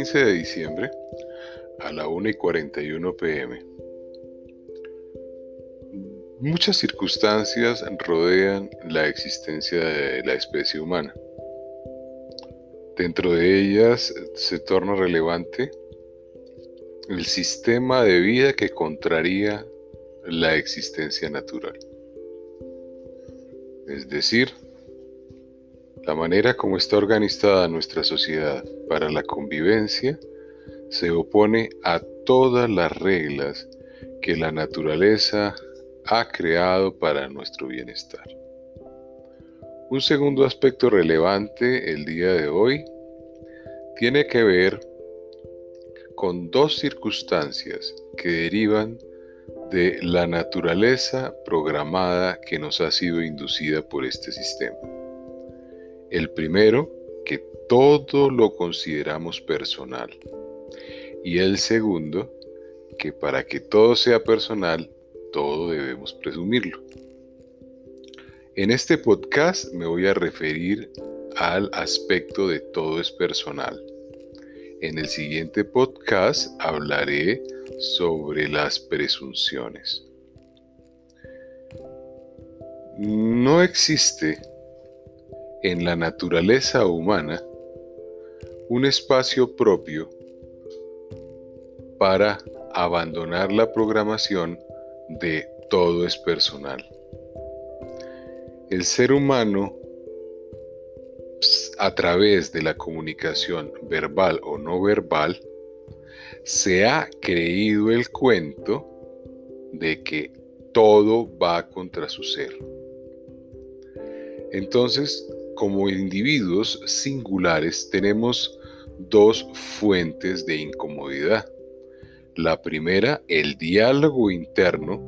15 de diciembre a la 1 y 41 pm. Muchas circunstancias rodean la existencia de la especie humana. Dentro de ellas se torna relevante el sistema de vida que contraría la existencia natural. Es decir, la manera como está organizada nuestra sociedad para la convivencia se opone a todas las reglas que la naturaleza ha creado para nuestro bienestar. Un segundo aspecto relevante el día de hoy tiene que ver con dos circunstancias que derivan de la naturaleza programada que nos ha sido inducida por este sistema. El primero, que todo lo consideramos personal. Y el segundo, que para que todo sea personal, todo debemos presumirlo. En este podcast me voy a referir al aspecto de todo es personal. En el siguiente podcast hablaré sobre las presunciones. No existe en la naturaleza humana un espacio propio para abandonar la programación de todo es personal. El ser humano, a través de la comunicación verbal o no verbal, se ha creído el cuento de que todo va contra su ser. Entonces, como individuos singulares tenemos dos fuentes de incomodidad. La primera, el diálogo interno,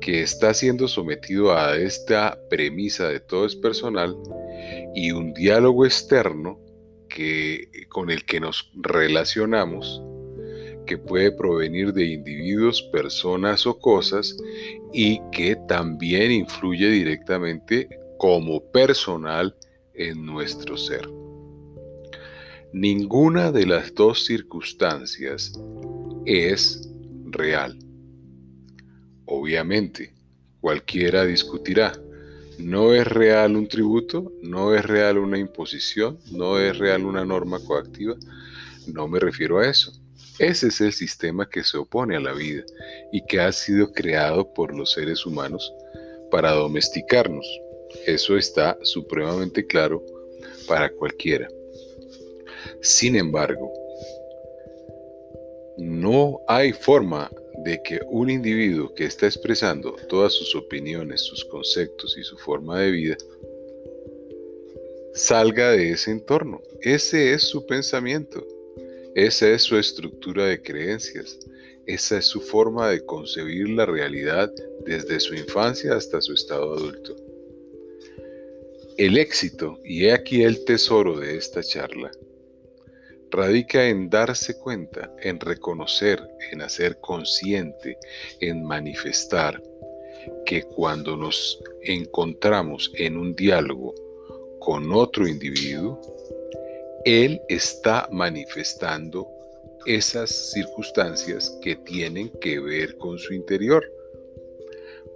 que está siendo sometido a esta premisa de todo es personal, y un diálogo externo que, con el que nos relacionamos, que puede provenir de individuos, personas o cosas, y que también influye directamente como personal en nuestro ser. Ninguna de las dos circunstancias es real. Obviamente, cualquiera discutirá. No es real un tributo, no es real una imposición, no es real una norma coactiva. No me refiero a eso. Ese es el sistema que se opone a la vida y que ha sido creado por los seres humanos para domesticarnos. Eso está supremamente claro para cualquiera. Sin embargo, no hay forma de que un individuo que está expresando todas sus opiniones, sus conceptos y su forma de vida salga de ese entorno. Ese es su pensamiento, esa es su estructura de creencias, esa es su forma de concebir la realidad desde su infancia hasta su estado adulto. El éxito, y he aquí el tesoro de esta charla, radica en darse cuenta, en reconocer, en hacer consciente, en manifestar que cuando nos encontramos en un diálogo con otro individuo, él está manifestando esas circunstancias que tienen que ver con su interior.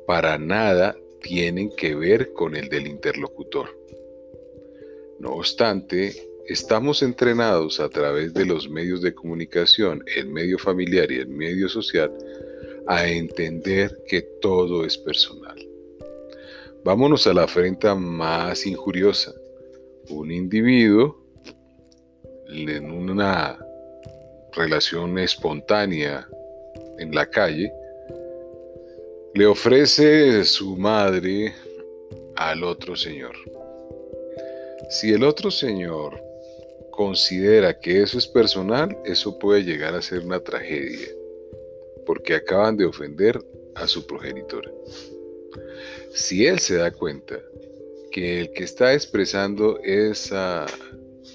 Para nada tienen que ver con el del interlocutor. No obstante, estamos entrenados a través de los medios de comunicación, el medio familiar y el medio social, a entender que todo es personal. Vámonos a la afrenta más injuriosa. Un individuo en una relación espontánea en la calle le ofrece su madre al otro señor. Si el otro señor considera que eso es personal, eso puede llegar a ser una tragedia, porque acaban de ofender a su progenitora. Si él se da cuenta que el que está expresando esa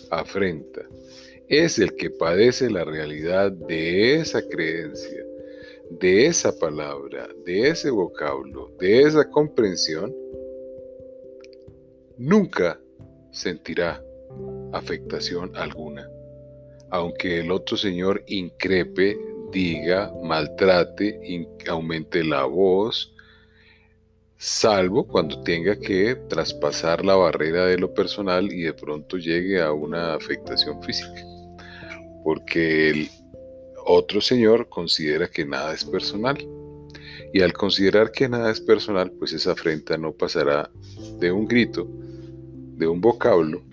afrenta es el que padece la realidad de esa creencia, de esa palabra, de ese vocablo, de esa comprensión, nunca sentirá afectación alguna. aunque el otro señor increpe, diga, maltrate, aumente la voz, salvo cuando tenga que traspasar la barrera de lo personal y de pronto llegue a una afectación física, porque el otro señor considera que nada es personal. Y al considerar que nada es personal, pues esa afrenta no pasará de un grito, de un vocablo,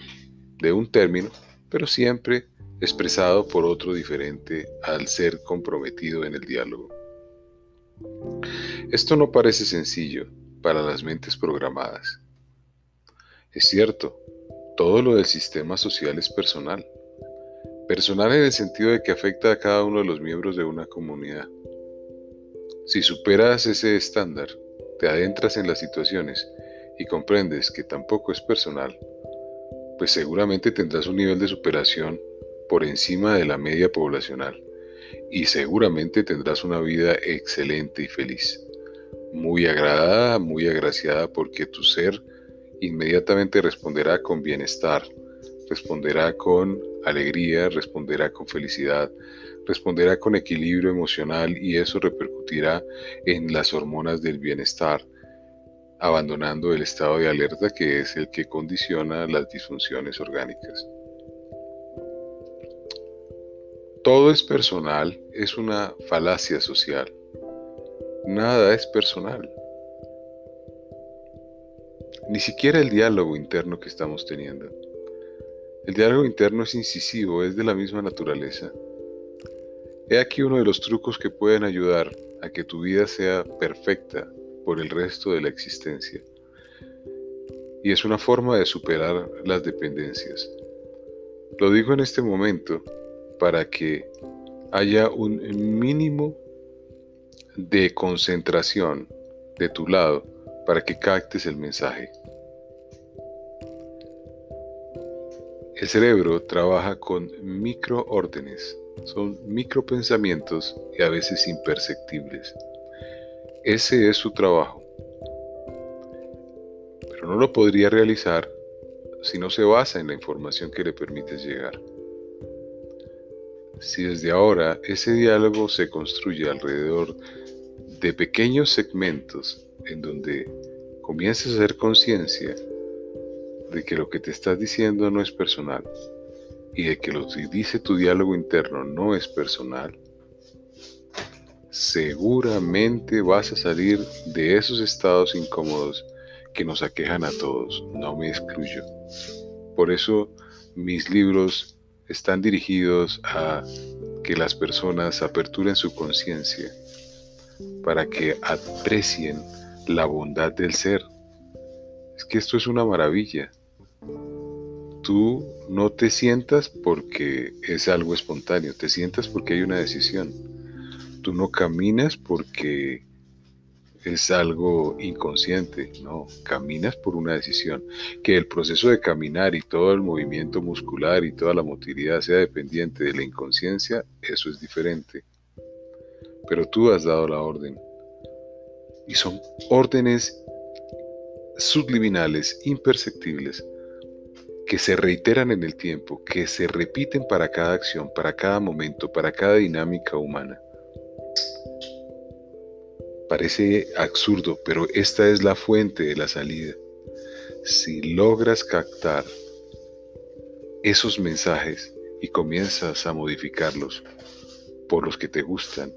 de un término, pero siempre expresado por otro diferente al ser comprometido en el diálogo. Esto no parece sencillo para las mentes programadas. Es cierto, todo lo del sistema social es personal. Personal en el sentido de que afecta a cada uno de los miembros de una comunidad. Si superas ese estándar, te adentras en las situaciones y comprendes que tampoco es personal, pues seguramente tendrás un nivel de superación por encima de la media poblacional y seguramente tendrás una vida excelente y feliz, muy agradada, muy agraciada porque tu ser inmediatamente responderá con bienestar, responderá con alegría, responderá con felicidad, responderá con equilibrio emocional y eso repercutirá en las hormonas del bienestar, abandonando el estado de alerta que es el que condiciona las disfunciones orgánicas. Todo es personal es una falacia social. Nada es personal. Ni siquiera el diálogo interno que estamos teniendo. El diálogo interno es incisivo, es de la misma naturaleza. He aquí uno de los trucos que pueden ayudar a que tu vida sea perfecta por el resto de la existencia. Y es una forma de superar las dependencias. Lo digo en este momento para que haya un mínimo de concentración de tu lado para que captes el mensaje. El cerebro trabaja con microórdenes, son micropensamientos y a veces imperceptibles. Ese es su trabajo. Pero no lo podría realizar si no se basa en la información que le permites llegar. Si desde ahora ese diálogo se construye alrededor de pequeños segmentos en donde comiences a hacer conciencia de que lo que te estás diciendo no es personal y de que lo que dice tu diálogo interno no es personal, seguramente vas a salir de esos estados incómodos que nos aquejan a todos, no me excluyo. Por eso mis libros están dirigidos a que las personas aperturen su conciencia para que aprecien la bondad del ser. Es que esto es una maravilla. Tú no te sientas porque es algo espontáneo, te sientas porque hay una decisión. Tú no caminas porque es algo inconsciente, no, caminas por una decisión. Que el proceso de caminar y todo el movimiento muscular y toda la motilidad sea dependiente de la inconsciencia, eso es diferente. Pero tú has dado la orden. Y son órdenes subliminales, imperceptibles, que se reiteran en el tiempo, que se repiten para cada acción, para cada momento, para cada dinámica humana. Parece absurdo, pero esta es la fuente de la salida. Si logras captar esos mensajes y comienzas a modificarlos por los que te gustan,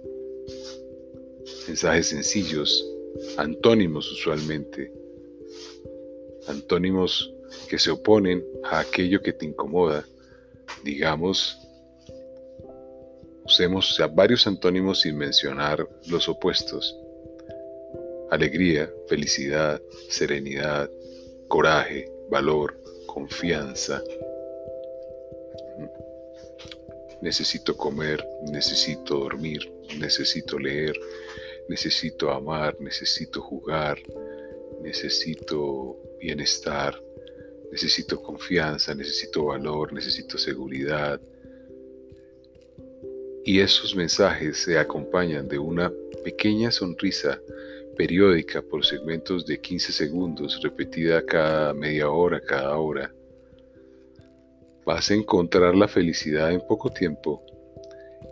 mensajes sencillos, antónimos usualmente, antónimos que se oponen a aquello que te incomoda, digamos, usemos varios antónimos sin mencionar los opuestos. Alegría, felicidad, serenidad, coraje, valor, confianza. Necesito comer, necesito dormir, necesito leer, necesito amar, necesito jugar, necesito bienestar, necesito confianza, necesito valor, necesito seguridad. Y esos mensajes se acompañan de una pequeña sonrisa periódica por segmentos de 15 segundos, repetida cada media hora, cada hora. vas a encontrar la felicidad en poco tiempo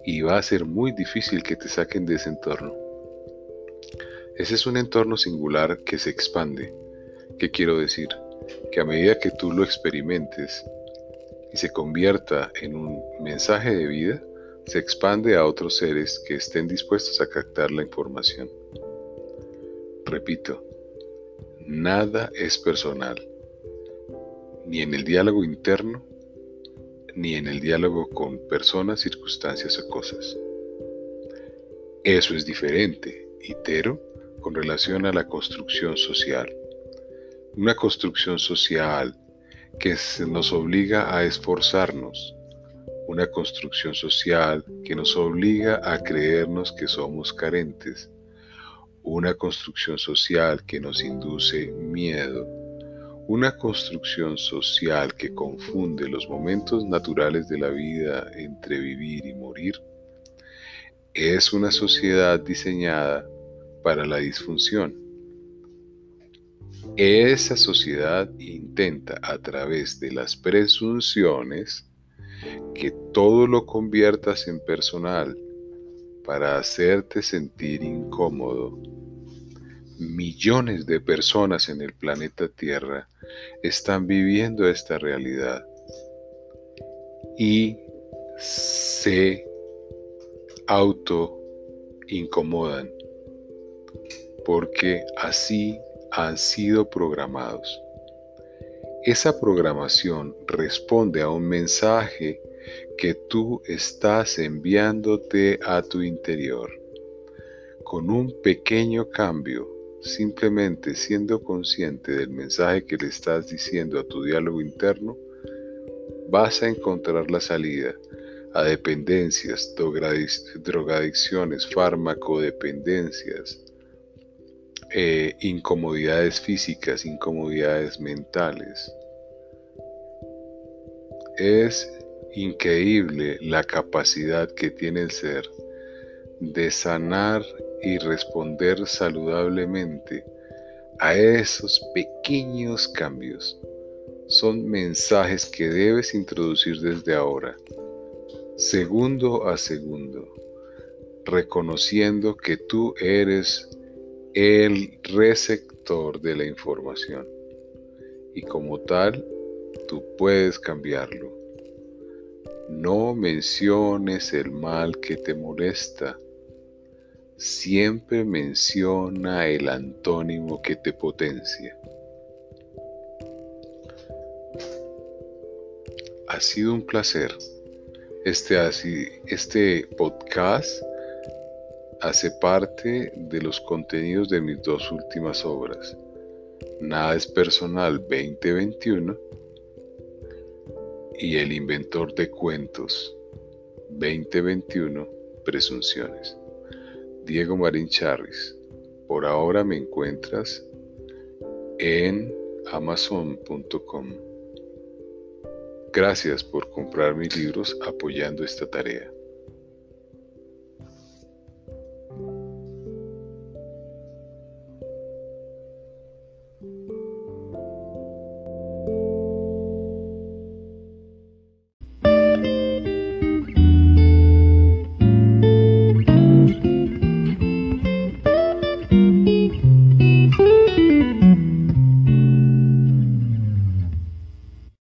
y va a ser muy difícil que te saquen de ese entorno. Ese es un entorno singular que se expande. ¿Qué quiero decir? Que a medida que tú lo experimentes y se convierta en un mensaje de vida, se expande a otros seres que estén dispuestos a captar la información. Repito, nada es personal, ni en el diálogo interno, ni en el diálogo con personas, circunstancias o cosas. Eso es diferente, itero, con relación a la construcción social. Una construcción social que nos obliga a esforzarnos, una construcción social que nos obliga a creernos que somos carentes, una construcción social que nos induce miedo, una construcción social que confunde los momentos naturales de la vida entre vivir y morir, es una sociedad diseñada para la disfunción. Esa sociedad intenta a través de las presunciones que todo lo conviertas en personal para hacerte sentir incómodo. Millones de personas en el planeta Tierra están viviendo esta realidad y se auto incomodan porque así han sido programados. Esa programación responde a un mensaje que tú estás enviándote a tu interior. Con un pequeño cambio, simplemente siendo consciente del mensaje que le estás diciendo a tu diálogo interno, vas a encontrar la salida a dependencias, drogadicciones, farmacodependencias, eh, incomodidades físicas, incomodidades mentales. Es increíble la capacidad que tiene el ser de sanar y responder saludablemente a esos pequeños cambios. Son mensajes que debes introducir desde ahora, segundo a segundo, reconociendo que tú eres el receptor de la información y como tal tú puedes cambiarlo. No menciones el mal que te molesta. Siempre menciona el antónimo que te potencia. Ha sido un placer. Este, este podcast hace parte de los contenidos de mis dos últimas obras. Nada es personal 2021 y El inventor de cuentos 2021 Presunciones. Diego Marín Charris. Por ahora me encuentras en amazon.com. Gracias por comprar mis libros apoyando esta tarea.